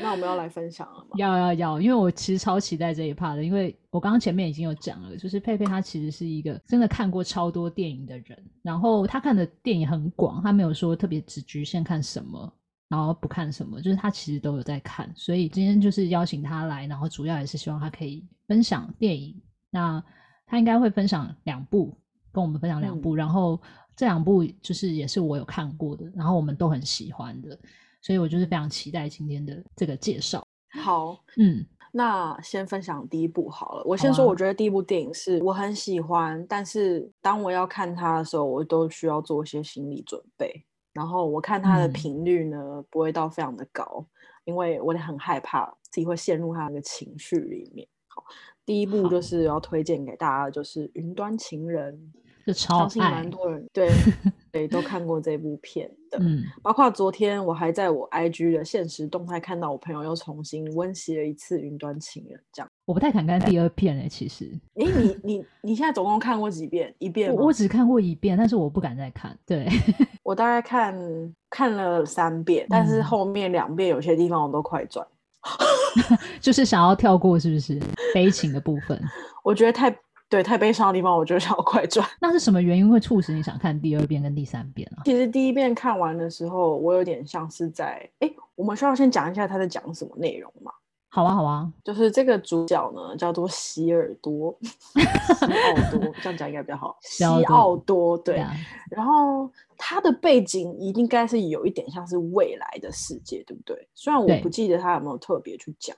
那我们要来分享了吗？要要要，因为我其实超期待这一 part 的，因为我刚刚前面已经有讲了，就是佩佩她其实是一个真的看过超多电影的人，然后她看的电影很广，她没有说特别只局限看什么，然后不看什么，就是她其实都有在看，所以今天就是邀请她来，然后主要也是希望她可以分享电影，那她应该会分享两部，跟我们分享两部，嗯、然后这两部就是也是我有看过的，然后我们都很喜欢的。所以我就是非常期待今天的这个介绍。好，嗯，那先分享第一部好了。我先说，我觉得第一部电影是我很喜欢，啊、但是当我要看它的时候，我都需要做一些心理准备。然后我看它的频率呢，嗯、不会到非常的高，因为我也很害怕自己会陷入他那个情绪里面。好，第一部就是要推荐给大家的，就是《云端情人》。就超爱，相信蛮多人对 对都看过这部片的，嗯，包括昨天我还在我 IG 的现实动态看到我朋友又重新温习了一次《云端情人》，这样我不太敢看第二遍诶、欸，其实，哎、欸，你你你现在总共看过几遍？一遍我？我只看过一遍，但是我不敢再看。对，我大概看看了三遍，但是后面两遍有些地方我都快转，就是想要跳过，是不是悲情的部分？我觉得太。对，太悲伤的地方，我就想要快转。那是什么原因会促使你想看第二遍跟第三遍啊？其实第一遍看完的时候，我有点像是在……哎，我们需要先讲一下他在讲什么内容吗？好啊，好啊，就是这个主角呢叫做西尔多，西奥多，这样讲应该比较好。西奥多，对。Yeah. 然后他的背景一定该是有一点像是未来的世界，对不对？虽然我不记得他有没有特别去讲。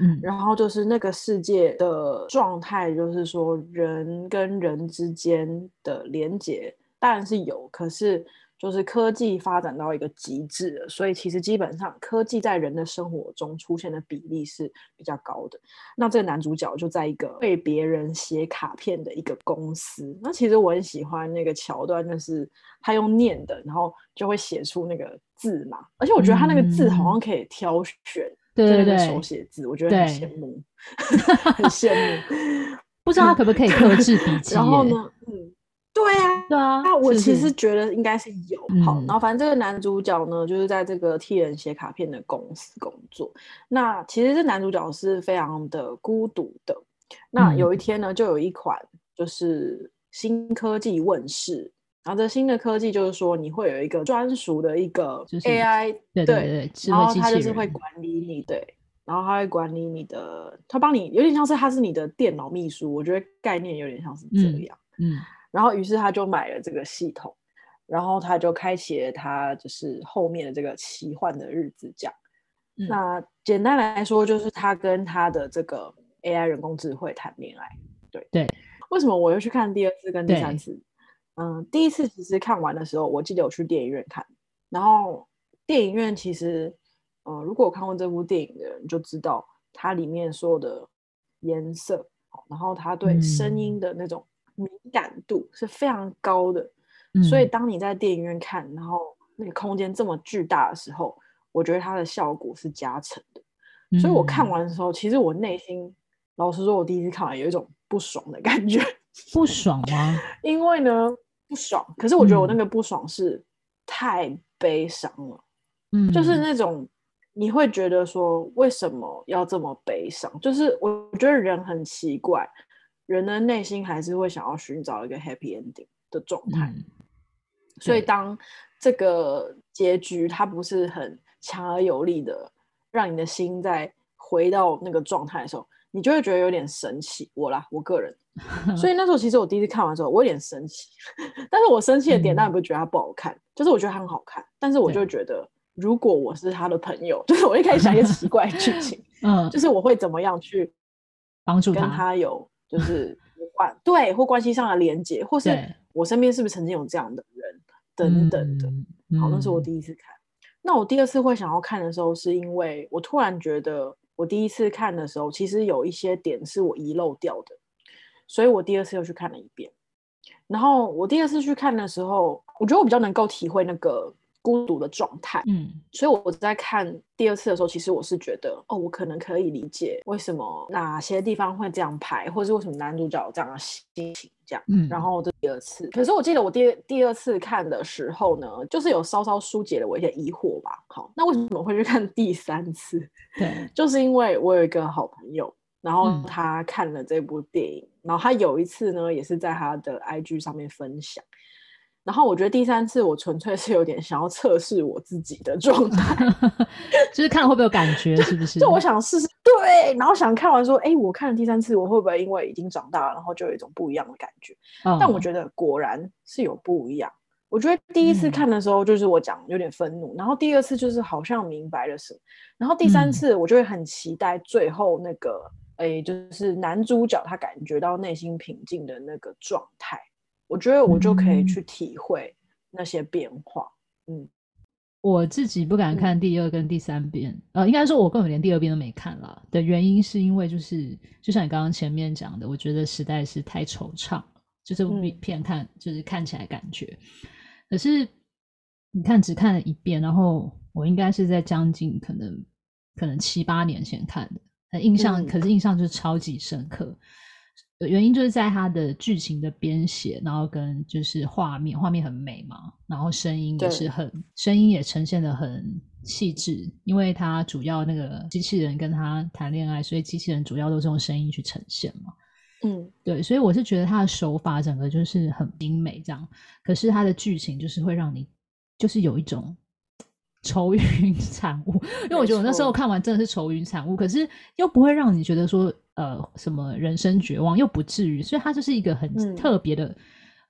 嗯，然后就是那个世界的状态，就是说人跟人之间的连接当然是有，可是就是科技发展到一个极致了，所以其实基本上科技在人的生活中出现的比例是比较高的。那这个男主角就在一个为别人写卡片的一个公司，那其实我很喜欢那个桥段，就是他用念的，然后就会写出那个字嘛，而且我觉得他那个字好像可以挑选。嗯对对对，手写字，我觉得很羡慕，很羡慕。不知道他可不可以克制笔记？然后呢，嗯，对啊，对啊。那我其实觉得应该是有。是是好，然后反正这个男主角呢，就是在这个替人写卡片的公司工作。那其实这男主角是非常的孤独的。那有一天呢，就有一款就是新科技问世。然后这新的科技就是说，你会有一个专属的一个 AI，对对对，然后它就是会管理你，对，然后它会管理你的，它帮你有点像是它是你的电脑秘书，我觉得概念有点像是这样，嗯，嗯，然后于是他就买了这个系统，然后他就开启了他就是后面的这个奇幻的日子，这样，嗯，那简单来说就是他跟他的这个 AI 人工智慧谈恋爱，对对，为什么我又去看第二次跟第三次？嗯，第一次其实看完的时候，我记得我去电影院看，然后电影院其实，呃，如果我看过这部电影的人就知道，它里面所有的颜色，然后它对声音的那种敏感度是非常高的，嗯，所以当你在电影院看，然后那个空间这么巨大的时候，我觉得它的效果是加成的，所以我看完的时候，其实我内心，老实说，我第一次看完有一种不爽的感觉，不爽吗？因为呢。不爽，可是我觉得我那个不爽是太悲伤了，嗯，就是那种你会觉得说为什么要这么悲伤？就是我觉得人很奇怪，人的内心还是会想要寻找一个 happy ending 的状态，嗯，所以当这个结局它不是很强而有力的，让你的心在回到那个状态的时候，你就会觉得有点神奇。我啦，我个人。所以那时候其实我第一次看完之后，我有点生气，但是我生气的点当然不是觉得它不好看，嗯，就是我觉得它很好看，但是我就觉得如果我是他的朋友，就是我一开始想一些奇怪的剧情，嗯，就是我会怎么样去帮助跟他有就是关对或关系上的连接，或是我身边是不是曾经有这样的人等等的。好，那是我第一次看。那我第二次会想要看的时候，是因为我突然觉得我第一次看的时候，其实有一些点是我遗漏掉的。所以我第二次又去看了一遍，然后我第二次去看的时候，我觉得我比较能够体会那个孤独的状态，嗯，所以我在看第二次的时候，其实我是觉得，哦，我可能可以理解为什么哪些地方会这样拍，或是为什么男主角有这样的心情，这样，嗯，然后这第二次，可是我记得我第第二次看的时候呢，就是有稍稍疏解了我一些疑惑吧。好，那为什么会去看第三次？对，就是因为我有一个好朋友，然后他看了这部电影，嗯、然后他有一次呢，也是在他的 IG 上面分享。然后我觉得第三次我纯粹是有点想要测试我自己的状态，就是看了会不会有感觉，是不是？就我想试试，对，然后想看完说，哎，我看了第三次，我会不会因为已经长大了，然后就有一种不一样的感觉？嗯、但我觉得果然是有不一样。我觉得第一次看的时候，就是我讲有点愤怒，嗯、然后第二次就是好像明白了什么，然后第三次我就会很期待最后那个，哎、嗯，就是男主角他感觉到内心平静的那个状态。我觉得我就可以去体会那些变化。嗯，我自己不敢看第二跟第三遍，嗯、呃，应该说我根本连第二遍都没看了的原因，是因为就是就像你刚刚前面讲的，我觉得实在是太惆怅，就是片看、嗯、就是看起来感觉。可是你看只看了一遍，然后我应该是在将近可能可能七八年前看的，印象、嗯、可是印象就是超级深刻。原因就是在它的剧情的编写，然后跟就是画面，画面很美嘛，然后声音也是很，声音也呈现的很细致，因为它主要那个机器人跟他谈恋爱，所以机器人主要都是用声音去呈现嘛。嗯，对，所以我是觉得他的手法整个就是很精美这样，可是他的剧情就是会让你就是有一种愁云惨雾，因为我觉得我那时候看完真的是愁云惨雾，可是又不会让你觉得说。呃，什么人生绝望又不至于，所以它就是一个很特别的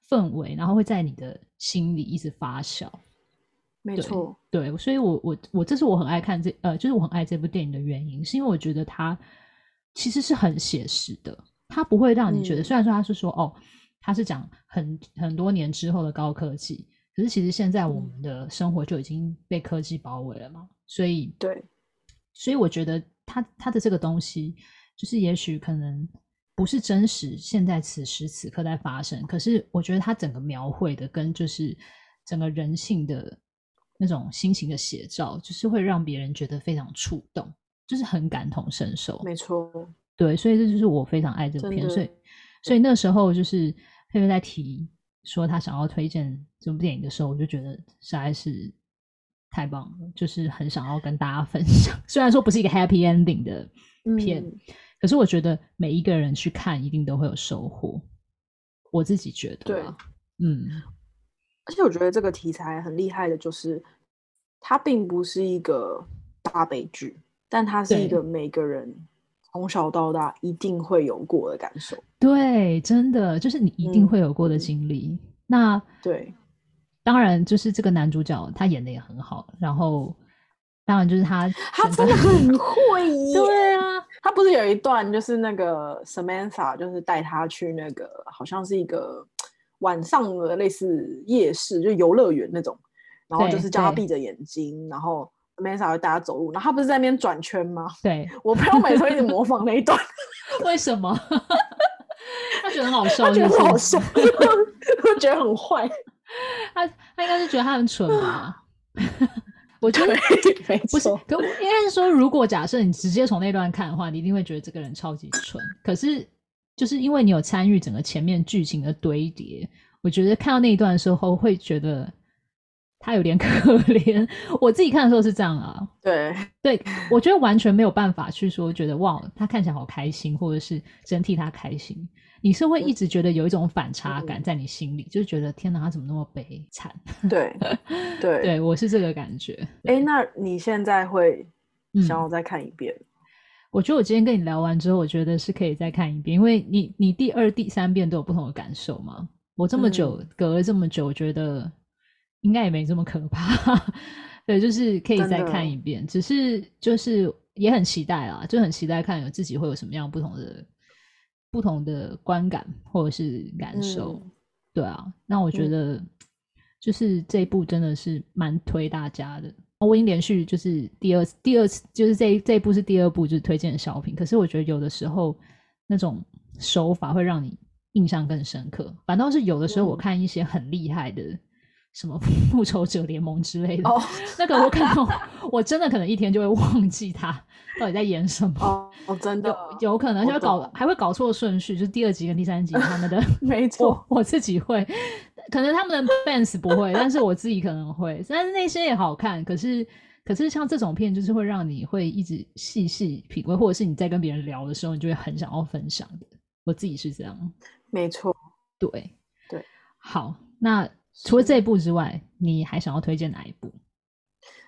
氛围，嗯、然后会在你的心里一直发酵。没错，对，所以我我我这是我很爱看这呃，就是我很爱这部电影的原因，是因为我觉得它其实是很写实的，它不会让你觉得，嗯、虽然说它是说哦，它是讲很很多年之后的高科技，可是其实现在我们的生活就已经被科技包围了嘛，所以对，所以我觉得他他的这个东西。就是也许可能不是真实，现在此时此刻在发生。可是我觉得他整个描绘的跟就是整个人性的那种心情的写照，就是会让别人觉得非常触动，就是很感同身受。没错，对，所以这就是我非常爱这部片。所以，所以那时候就是佩佩在提说他想要推荐这部电影的时候，我就觉得实在是太棒了，就是很想要跟大家分享。虽然说不是一个 happy ending 的片。嗯可是我觉得每一个人去看一定都会有收获，我自己觉得。对，嗯，而且我觉得这个题材很厉害的，就是它并不是一个大悲剧，但它是一个每个人从小到大一定会有过的感受。对，真的就是你一定会有过的经历。嗯、那对，当然就是这个男主角他演的也很好，然后当然就是他他真的很会 演，对啊。他不是有一段，就是那个 Samantha，就是带他去那个好像是一个晚上的类似夜市，就游乐园那种，然后就是叫他闭着眼睛，然后 Samantha 会带他走路，然后他不是在那边转圈吗？对，我朋友每次一直模仿那一段，为什么？很好笑，他觉得很好笑，我觉得很坏，他他应该是觉得他很蠢吧。我觉得不是，可应该是说，如果假设你直接从那段看的话，你一定会觉得这个人超级蠢。可是，就是因为你有参与整个前面剧情的堆叠，我觉得看到那一段的时候，会觉得他有点可怜。我自己看的时候是这样啊，对对，我觉得完全没有办法去说，觉得哇，他看起来好开心，或者是真替他开心。你是会一直觉得有一种反差感在你心里，嗯、就是觉得天哪，他怎么那么悲惨？对 对对，我是这个感觉。哎、欸，那你现在会想要再看一遍？嗯、我觉得我今天跟你聊完之后，我觉得是可以再看一遍，因为你你第二、第三遍都有不同的感受嘛。我这么久、嗯、隔了这么久，我觉得应该也没这么可怕。对，就是可以再看一遍，只是就是也很期待啦，就很期待看有自己会有什么样不同的。不同的观感或者是感受，嗯、对啊，那我觉得就是这一部真的是蛮推大家的。嗯、我已经连续就是第二次，第二次就是这这一部是第二部就是推荐的小品。可是我觉得有的时候那种手法会让你印象更深刻，反倒是有的时候我看一些很厉害的什么 复仇者联盟之类的。哦，那个我可能我真的可能一天就会忘记他到底在演什么。哦，哦真的有有可能就会搞还会搞错顺序，就是第二集跟第三集他们的。没错，我，我自己会，可能他们的 fans 不会，但是我自己可能会。但是那些也好看，可是。可是像这种片，就是会让你会一直细细品味，或者是你在跟别人聊的时候，你就会很想要分享的。我自己是这样，没错，对对。好，那除了这一部之外，你还想要推荐哪一部？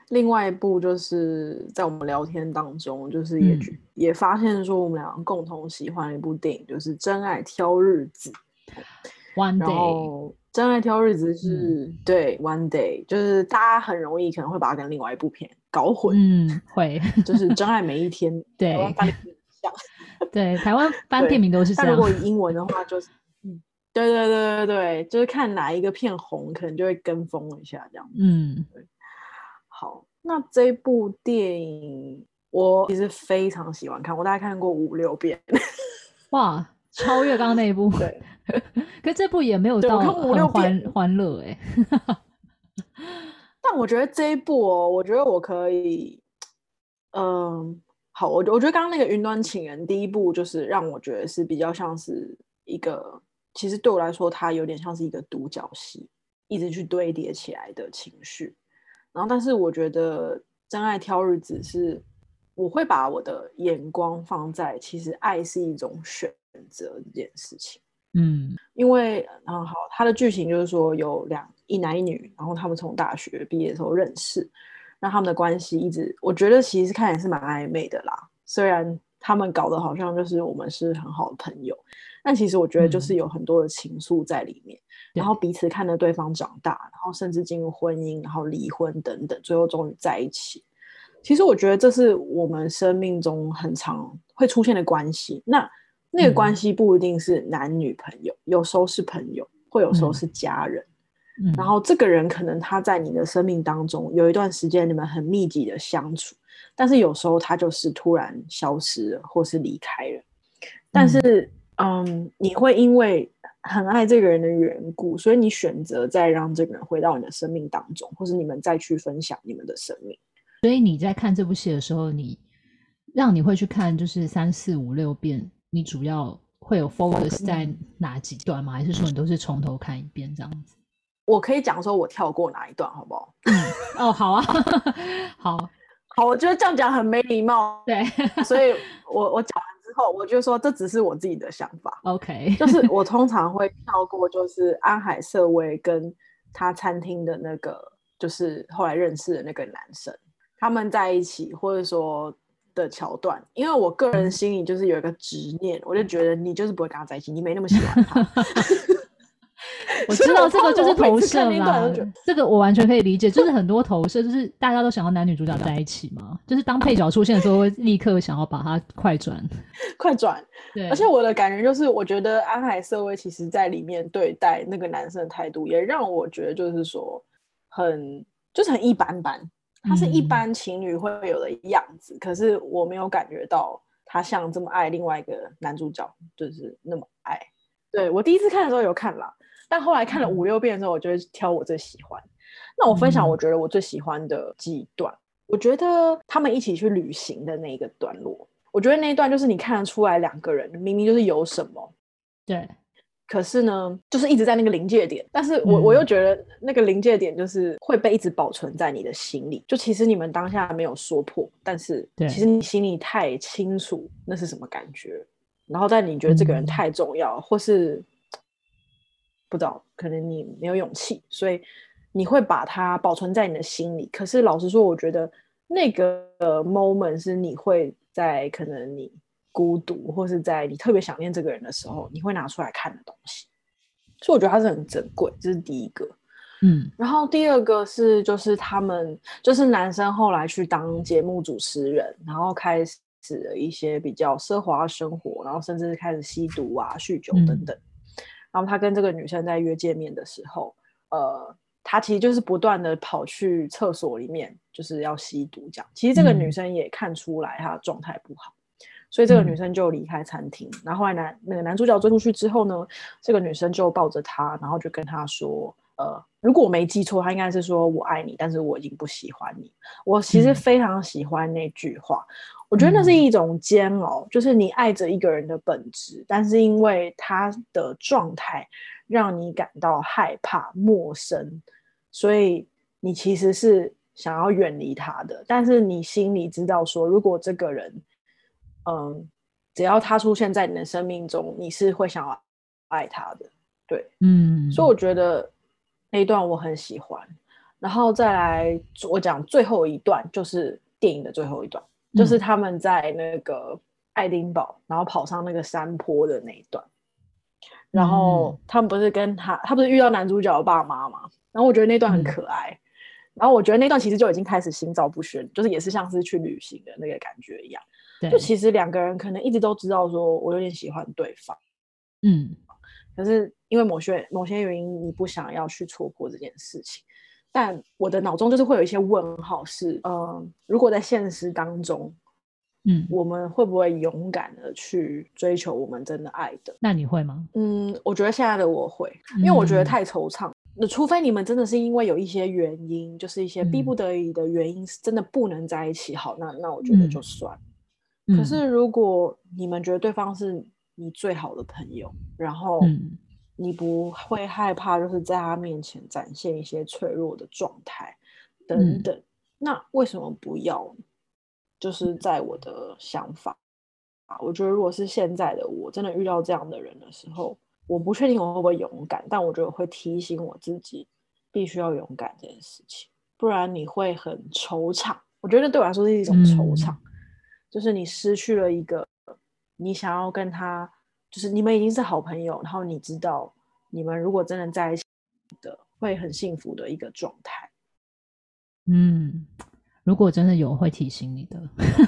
另外一部就是在我们聊天当中，就是也、嗯、也发现说我们两个共同喜欢的一部电影，就是《真爱挑日子》。One day。真爱挑日子是、嗯、对，One Day 就是大家很容易可能会把它跟另外一部片搞混，嗯，会就是真爱每一 天，对，台湾翻对，台湾翻片名都是这样。但如果英文的话，就是，嗯，对对对对对，就是看哪一个片红，可能就会跟风一下这样。嗯，好，那这部电影我其实非常喜欢看，我大概看过五六遍。哇！超越刚刚那一部，对，可是这部也没有到很欢欢乐哎。但我觉得这一部哦，我觉得我可以，嗯，好，我我觉得刚刚那个云端情人第一部就是让我觉得是比较像是一个，其实对我来说，它有点像是一个独角戏，一直去堆叠起来的情绪。然后，但是我觉得真爱挑日子是，我会把我的眼光放在，其实爱是一种选。选择这件事情，嗯，因为嗯好，它的剧情就是说有两一男一女，然后他们从大学毕业的时候认识，那他们的关系一直，我觉得其实看起来是蛮暧昧的啦。虽然他们搞得好像就是我们是很好的朋友，但其实我觉得就是有很多的情愫在里面，嗯、然后彼此看着对方长大，然后甚至进入婚姻，然后离婚等等，最后终于在一起。其实我觉得这是我们生命中很常会出现的关系。那那个关系不一定是男女朋友，嗯，有时候是朋友，会有时候是家人，嗯。然后这个人可能他在你的生命当中有一段时间你们很密集的相处，但是有时候他就是突然消失了，或是离开了。但是，嗯，嗯，你会因为很爱这个人的缘故，所以你选择再让这个人回到你的生命当中，或是你们再去分享你们的生命。所以你在看这部戏的时候，你让你会去看就是三四五六遍。你主要会有 focus 在哪几段吗？还是说你都是从头看一遍这样子？我可以讲说我跳过哪一段，好不好？嗯、哦，好啊，好好，我觉得这样讲很没礼貌。对，所以我我讲完之后，我就说这只是我自己的想法。OK，就是我通常会跳过，就是安海瑟薇跟他餐厅的那个，就是后来认识的那个男生，他们在一起，或者说。的桥段，因为我个人心里就是有一个执念，我就觉得你就是不会跟他在一起，你没那么喜欢他。我知道这个就是投射嘛，这个我完全可以理解，就是很多投射，就是大家都想要男女主角在一起嘛，就是当配角出现的时候，会立刻想要把它快转，快转。对，而且我的感觉就是，我觉得安海瑟薇其实在里面对待那个男生的态度，也让我觉得就是说很就是很一般般。他是一般情侣会有的样子，嗯，可是我没有感觉到他像这么爱另外一个男主角，就是那么爱。对，我第一次看的时候有看啦，但后来看了五六遍之后，我就会挑我最喜欢。那我分享我觉得我最喜欢的几段，嗯，我觉得他们一起去旅行的那一个段落，我觉得那一段就是你看得出来两个人明明就是有什么，对。可是呢，就是一直在那个临界点，但是我我又觉得那个临界点就是会被一直保存在你的心里。就其实你们当下没有说破，但是其实你心里太清楚那是什么感觉。然后但你觉得这个人太重要，或是不知道，可能你没有勇气，所以你会把它保存在你的心里。可是老实说，我觉得那个 moment 是你会在可能你。孤独，或是在你特别想念这个人的时候，你会拿出来看的东西，所以我觉得它是很珍贵。这是第一个，嗯。然后第二个是，就是他们，就是男生后来去当节目主持人，然后开始了一些比较奢华的生活，然后甚至开始吸毒啊、酗酒等等。嗯。然后他跟这个女生在约见面的时候，呃，他其实就是不断的跑去厕所里面，就是要吸毒这样。其实这个女生也看出来他的状态不好。所以这个女生就离开餐厅，嗯，然后后来男那个男主角追出去之后呢，这个女生就抱着他，然后就跟他说：“呃，如果我没记错，他应该是说我爱你，但是我已经不喜欢你。我其实非常喜欢那句话，嗯、我觉得那是一种煎熬，就是你爱着一个人的本质，但是因为他的状态让你感到害怕、陌生，所以你其实是想要远离他的。但是你心里知道说，如果这个人，嗯，只要他出现在你的生命中，你是会想要爱他的。对，嗯，所以我觉得那一段我很喜欢，然后再来我讲最后一段，就是电影的最后一段，嗯、就是他们在那个爱丁堡，然后跑上那个山坡的那一段，然后他们不是跟他，他不是遇到男主角的爸妈吗？然后我觉得那段很可爱，嗯、然后我觉得那段其实就已经开始心照不宣，就是也是像是去旅行的那个感觉一样，对就其实两个人可能一直都知道说我有点喜欢对方，嗯。可是因为某些某些原因，你不想要去错过这件事情。但我的脑中就是会有一些问号是：是呃，如果在现实当中，嗯，我们会不会勇敢的去追求我们真的爱的？那你会吗？嗯，我觉得现在的我会，因为我觉得太惆怅。那、嗯、除非你们真的是因为有一些原因，就是一些逼不得已的原因，是真的不能在一起。好，那那我觉得就算。嗯、可是如果你们觉得对方是。你最好的朋友，然后你不会害怕，就是在他面前展现一些脆弱的状态等等。嗯、那为什么不要？就是在我的想法啊，我觉得如果是现在的我，真的遇到这样的人的时候，我不确定我会不会勇敢，但我觉得我会提醒我自己，必须要勇敢这件事情，不然你会很惆怅。我觉得对我来说是一种惆怅，嗯、就是你失去了一个。你想要跟他，就是你们已经是好朋友，然后你知道，你们如果真的在一起的，会很幸福的一个状态。嗯，如果真的有，会提醒你的，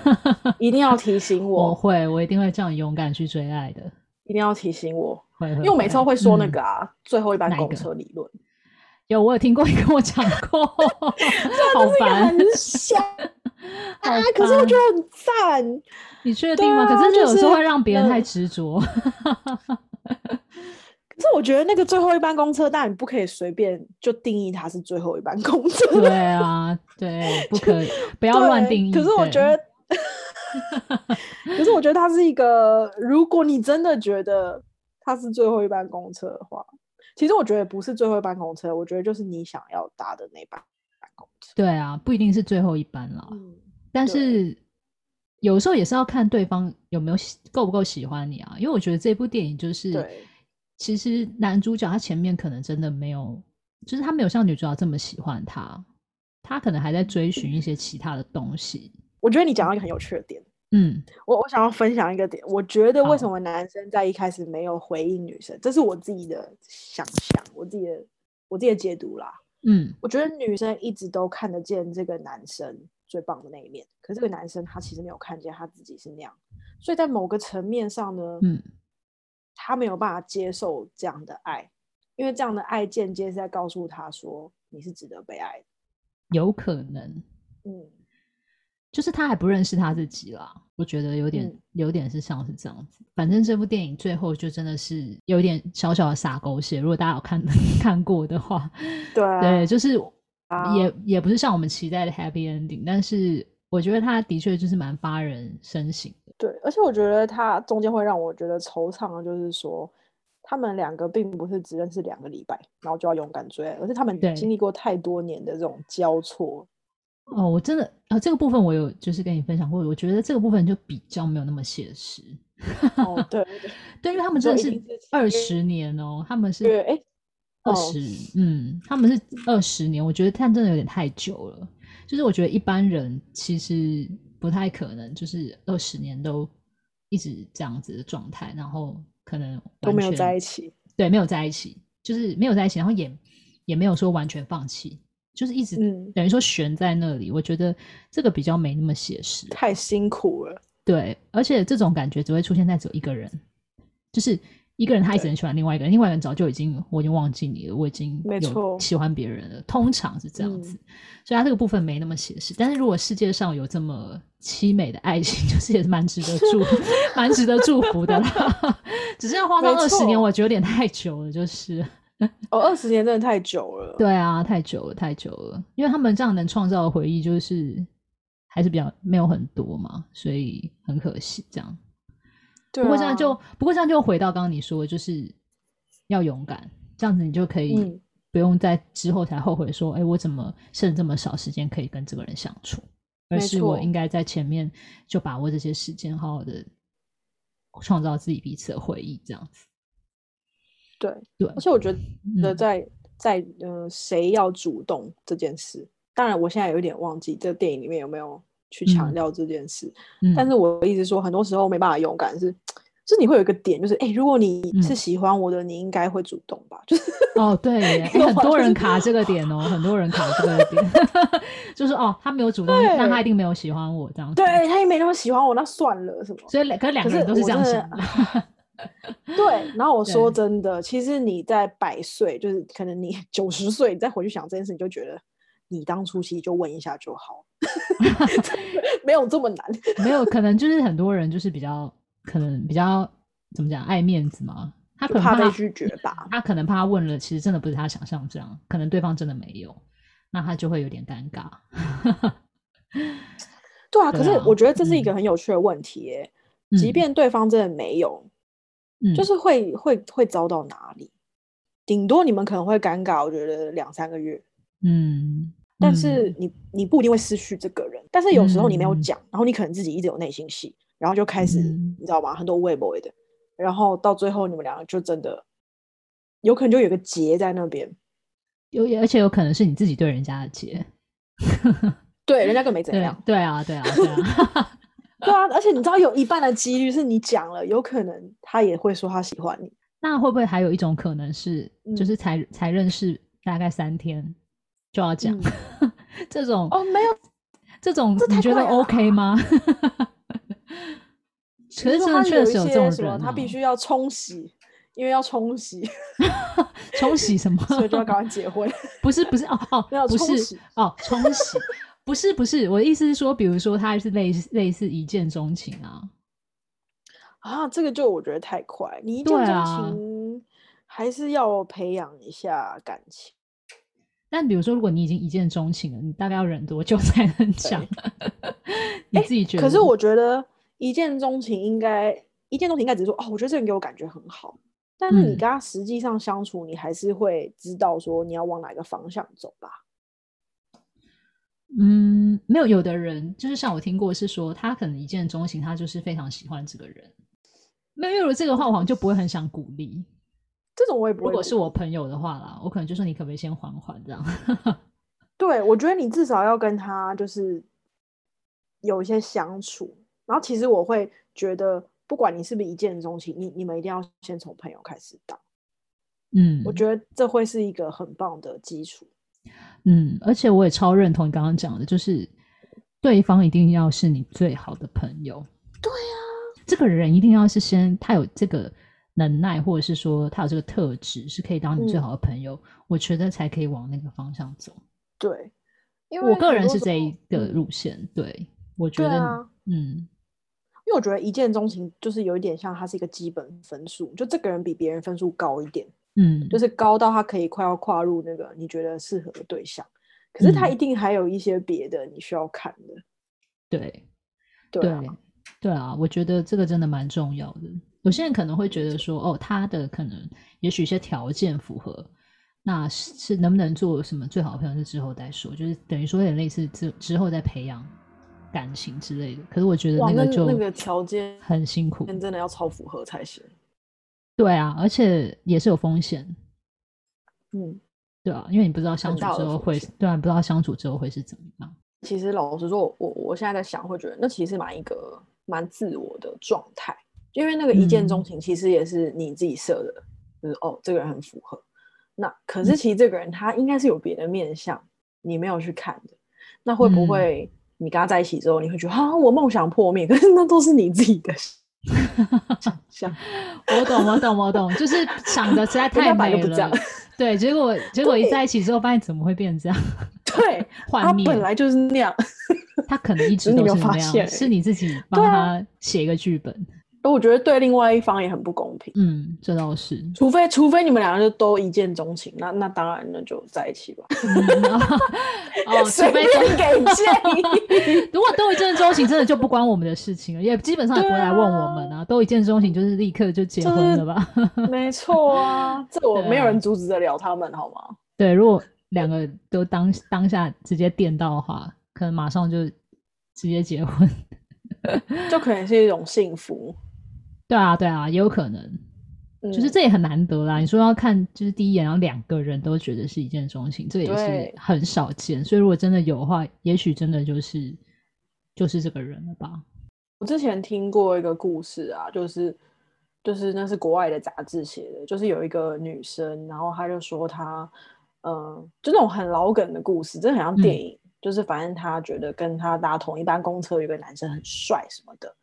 一定要提醒我。我会，我一定会这样勇敢去追爱的。一定要提醒我，会会会，因为我每次都会说那个啊，嗯、最后一班公车理论。有，我有听过，你跟我讲过，好烦，很香 啊！可是我觉得很赞。你确定吗？啊、可是有时候会让别人太执着。可是我觉得那个最后一班公车，但你不可以随便就定义它是最后一班公车。对啊，对，不可以，不要乱定义。可是我觉得，对可是我觉得它是一个，如果你真的觉得它是最后一班公车的话，其实我觉得不是最后一班公车，我觉得就是你想要搭的那班。对啊，不一定是最后一班了，嗯、但是。有时候也是要看对方有没有够不够喜欢你啊，因为我觉得这部电影就是，其实男主角他前面可能真的没有，就是他没有像女主角这么喜欢他，他可能还在追寻一些其他的东西。我觉得你讲到一个很有趣的点，嗯，我我想要分享一个点，我觉得为什么男生在一开始没有回应女生，好这是我自己的想象，我自己的我自己的解读啦，嗯，我觉得女生一直都看得见这个男生。最棒的那一面，可是这个男生他其实没有看见他自己是那样，所以在某个层面上呢，嗯，他没有办法接受这样的爱，因为这样的爱间接是在告诉他说你是值得被爱的，有可能，嗯，就是他还不认识他自己啦，我觉得有点、嗯、有点是像是这样子。反正这部电影最后就真的是有点小小的洒狗血，如果大家有看 看过的话，对、啊、对，就是。也也不是像我们期待的 happy ending，但是我觉得他的确就是蛮发人深省的。对，而且我觉得他中间会让我觉得惆怅的，就是说他们两个并不是只认识两个礼拜，然后就要勇敢追，而是他们经历过太多年的这种交错。哦，我真的啊，这个部分我有就是跟你分享过，我觉得这个部分就比较没有那么写实。哦，对对 因为他们真的是二十年哦，他们是对哎。二十，20, 嗯，他们是二十年，我觉得他真的有点太久了。就是我觉得一般人其实不太可能，就是二十年都一直这样子的状态，然后可能都没有在一起。对，没有在一起，就是没有在一起，然后也也没有说完全放弃，就是一直、嗯、等于说悬在那里。我觉得这个比较没那么写实，太辛苦了。对，而且这种感觉只会出现在只有一个人，就是。一个人他一直很喜欢另外一个人，另外一个人早就已经我已经忘记你了，我已经有喜欢别人了。通常是这样子，嗯、所以他这个部分没那么写实。但是如果世界上有这么凄美的爱情，就是也是蛮值得祝，蛮值得祝福的啦。只是要花上二十年，我觉得有点太久了，就是。哦，二十年真的太久了。对啊，太久了，太久了。因为他们这样能创造的回忆，就是还是比较没有很多嘛，所以很可惜这样。对啊。不过这样就，不过这样就回到刚刚你说的，就是要勇敢，这样子你就可以不用在之后才后悔说，哎、嗯，我怎么剩这么少时间可以跟这个人相处？而是我应该在前面就把握这些时间，好好的创造自己彼此的回忆，这样子。对对，而且我觉得在、嗯、在呃，谁要主动这件事，当然我现在有点忘记这个电影里面有没有去强调这件事，嗯、但是我一直说，很多时候没办法勇敢是。就是你会有一个点，就是哎、欸，如果你是喜欢我的，嗯、你应该会主动吧？就是哦，对耶，很多人卡这个点哦，很多人卡这个点，就是哦，他没有主动，那他一定没有喜欢我这样子。对，他也没那么喜欢我，那算了，什么？所以两，可是两个人都是这样想的。对，然后我说真的，其实你在百岁，就是可能你 九十岁，你再回去想这件事，你就觉得你当初其实就问一下就好，没有这么难。没有，可能就是很多人就是比较。可能比较怎么讲，爱面子嘛，他可能怕，怕被拒绝吧。他可能怕他问了，其实真的不是他想象这样，可能对方真的没有，那他就会有点尴尬。对啊，可是我觉得这是一个很有趣的问题耶。嗯、即便对方真的没有，嗯、就是会会会遭到哪里？顶多你们可能会尴尬，我觉得两三个月。嗯，但是你你不一定会失去这个人，但是有时候你没有讲，嗯、然后你可能自己一直有内心戏。然后就开始，嗯、你知道吗？很多微博的，然后到最后你们两个就真的有可能就有个结在那边，有而且有可能是你自己对人家的结，对，人家更没怎样对。对啊，对啊，对啊，对啊！而且你知道有一半的几率是你讲了，有可能他也会说他喜欢你。那会不会还有一种可能是，就是才、嗯、才认识大概三天就要讲、嗯、这种？哦，没有这种，你觉得 OK 吗？可是真的确实有这种人、啊，他必须要冲洗，因为要冲洗，冲洗什么？所以就要赶快结婚。不是不是哦哦，要不是哦，冲洗不是不是，我的意思是说，比如说他是类似类似一见钟情啊啊，这个就我觉得太快，你一见钟情还是要培养一下感情。但比如说，如果你已经一见钟情了，你大概要忍多久才能讲？你自己觉得、欸？可是我觉得一见钟情应该一见钟情应该只是说哦，我觉得这个人给我感觉很好。但是你跟他实际上相处，嗯、你还是会知道说你要往哪个方向走吧？嗯，没有，有的人就是像我听过是说，他可能一见钟情，他就是非常喜欢这个人。没有，有了这个话，我好像就不会很想鼓励。这种我也不会。如果是我朋友的话啦，我可能就说你可不可以先缓缓这样。对，我觉得你至少要跟他就是有一些相处，然后其实我会觉得，不管你是不是一见钟情，你你们一定要先从朋友开始当。嗯，我觉得这会是一个很棒的基础。嗯，而且我也超认同你刚刚讲的，就是对方一定要是你最好的朋友。对啊，这个人一定要是先他有这个。能耐，或者是说他有这个特质，是可以当你最好的朋友，嗯、我觉得才可以往那个方向走。对，因为我个人是这一个路线。嗯、对，我觉得，啊、嗯，因为我觉得一见钟情就是有一点像，它是一个基本分数，就这个人比别人分数高一点，嗯，就是高到他可以快要跨入那个你觉得适合的对象，可是他一定还有一些别的你需要看的。对，对，对，对啊，我觉得这个真的蛮重要的。有些人可能会觉得说，哦，他的可能也许一些条件符合，那是是能不能做什么最好的朋友是之后再说，就是等于说有点类似之之后再培养感情之类的。可是我觉得那个就那个条件很辛苦，真的要超符合才行。对啊，而且也是有风险。嗯，对啊，因为你不知道相处之后会，对啊，不知道相处之后会是怎么样。其实老实说，我我现在在想，会觉得那其实蛮一个蛮自我的状态。因为那个一见钟情，其实也是你自己设的，嗯、就是哦，这个人很符合。那可是其实这个人他应该是有别的面相，你没有去看的。那会不会你跟他在一起之后，你会觉得啊，我梦想破灭？可是那都是你自己的 想象。我懂，我懂，我懂，就是想的实在太美了。对，结果结果一在一起之后，发现怎么会变这样？对，幻灭。他本来就是那样，他可能一直都是那样，是你自己帮他写一个剧本。我觉得对另外一方也很不公平。嗯，这倒是。除非除非你们两个就都一见钟情，那那当然那就在一起吧。哦，随便给建议。如果都一见钟情，真的就不关我们的事情了，也基本上也不会来问我们啊。啊都一见钟情，就是立刻就结婚了吧？就是、没错啊，这我没有人阻止得了他们，好吗？对，如果两个都当当下直接电到的话，可能马上就直接结婚，就可能是一种幸福。对啊，对啊，也有可能，嗯、就是这也很难得啦。你说要看，就是第一眼，然后两个人都觉得是一见钟情，这也是很少见。所以如果真的有的话，也许真的就是就是这个人了吧。我之前听过一个故事啊，就是就是那是国外的杂志写的，就是有一个女生，然后她就说她，嗯、呃，就那种很老梗的故事，真的很像电影，嗯、就是反正她觉得跟她搭同一班公车有个男生很帅什么的。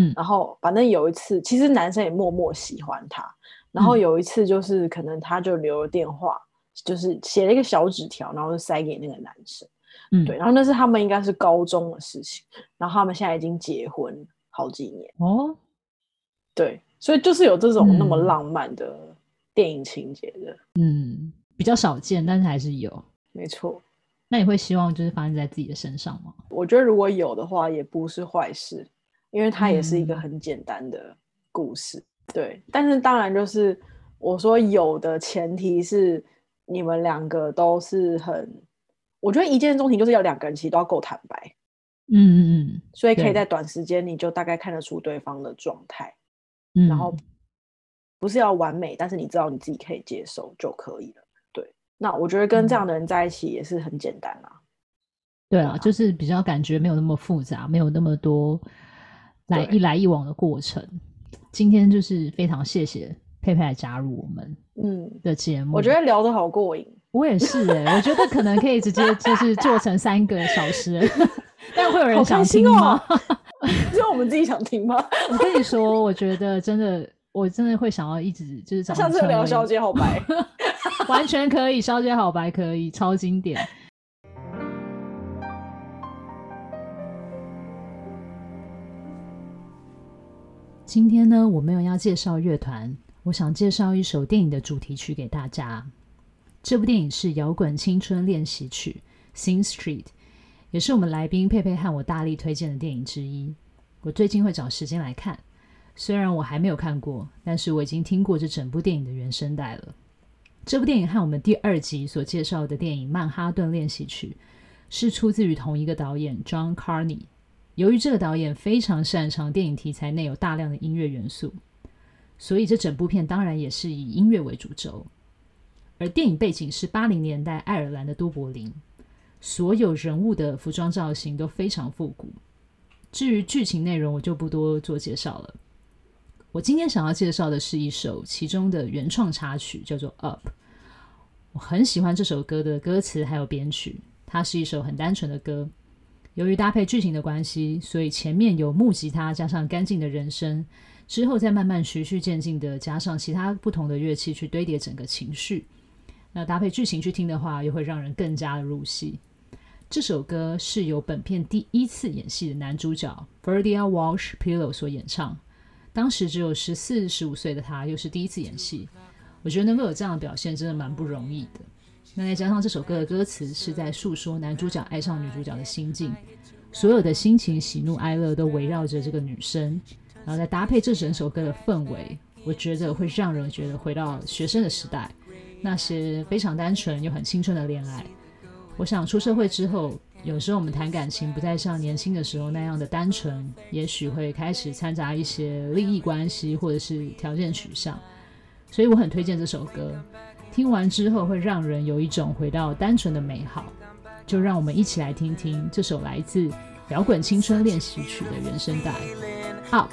嗯，然后反正有一次，其实男生也默默喜欢她。然后有一次，就是可能他就留了电话，嗯、就是写了一个小纸条，然后就塞给那个男生。嗯，对。然后那是他们应该是高中的事情，然后他们现在已经结婚好几年。哦，对，所以就是有这种那么浪漫的电影情节的，嗯，比较少见，但是还是有。没错。那你会希望就是发生在自己的身上吗？我觉得如果有的话，也不是坏事。因为它也是一个很简单的故事，嗯、对。但是当然就是我说有的前提是你们两个都是很，我觉得一见钟情就是要两个人其实都要够坦白，嗯嗯嗯，所以可以在短时间你就大概看得出对方的状态，嗯，然后不是要完美，但是你知道你自己可以接受就可以了，对。那我觉得跟这样的人在一起也是很简单啊，嗯、对啊，就是比较感觉没有那么复杂，没有那么多。来一来一往的过程，今天就是非常谢谢佩佩来加入我们嗯。的节目，我觉得聊得好过瘾，我也是哎、欸，我觉得可能可以直接 就是做成三个小时，但会有人想听吗？只有我们自己想听吗？我跟你说，我觉得真的，我真的会想要一直就是上次聊小姐好白，完全可以，小姐好白可以，超经典。今天呢，我没有要介绍乐团，我想介绍一首电影的主题曲给大家。这部电影是《摇滚青春练习曲》（Sing Street），也是我们来宾佩佩和我大力推荐的电影之一。我最近会找时间来看，虽然我还没有看过，但是我已经听过这整部电影的原声带了。这部电影和我们第二集所介绍的电影《曼哈顿练习曲》是出自于同一个导演 John Carney。由于这个导演非常擅长电影题材内有大量的音乐元素，所以这整部片当然也是以音乐为主轴。而电影背景是八零年代爱尔兰的都柏林，所有人物的服装造型都非常复古。至于剧情内容，我就不多做介绍了。我今天想要介绍的是一首其中的原创插曲，叫做《Up》。我很喜欢这首歌的歌词还有编曲，它是一首很单纯的歌。由于搭配剧情的关系，所以前面有木吉他加上干净的人声，之后再慢慢循序渐进的加上其他不同的乐器去堆叠整个情绪。那搭配剧情去听的话，又会让人更加的入戏。这首歌是由本片第一次演戏的男主角 Ferdia Walsh Pillow 所演唱，当时只有十四、十五岁的他，又是第一次演戏，我觉得能够有这样的表现，真的蛮不容易的。那再加上这首歌的歌词是在诉说男主角爱上女主角的心境，所有的心情、喜怒哀乐都围绕着这个女生，然后再搭配这整首歌的氛围，我觉得会让人觉得回到学生的时代，那些非常单纯又很青春的恋爱。我想出社会之后，有时候我们谈感情不再像年轻的时候那样的单纯，也许会开始掺杂一些利益关系或者是条件取向，所以我很推荐这首歌。听完之后会让人有一种回到单纯的美好，就让我们一起来听听这首来自《摇滚青春练习曲》的原声带。Up。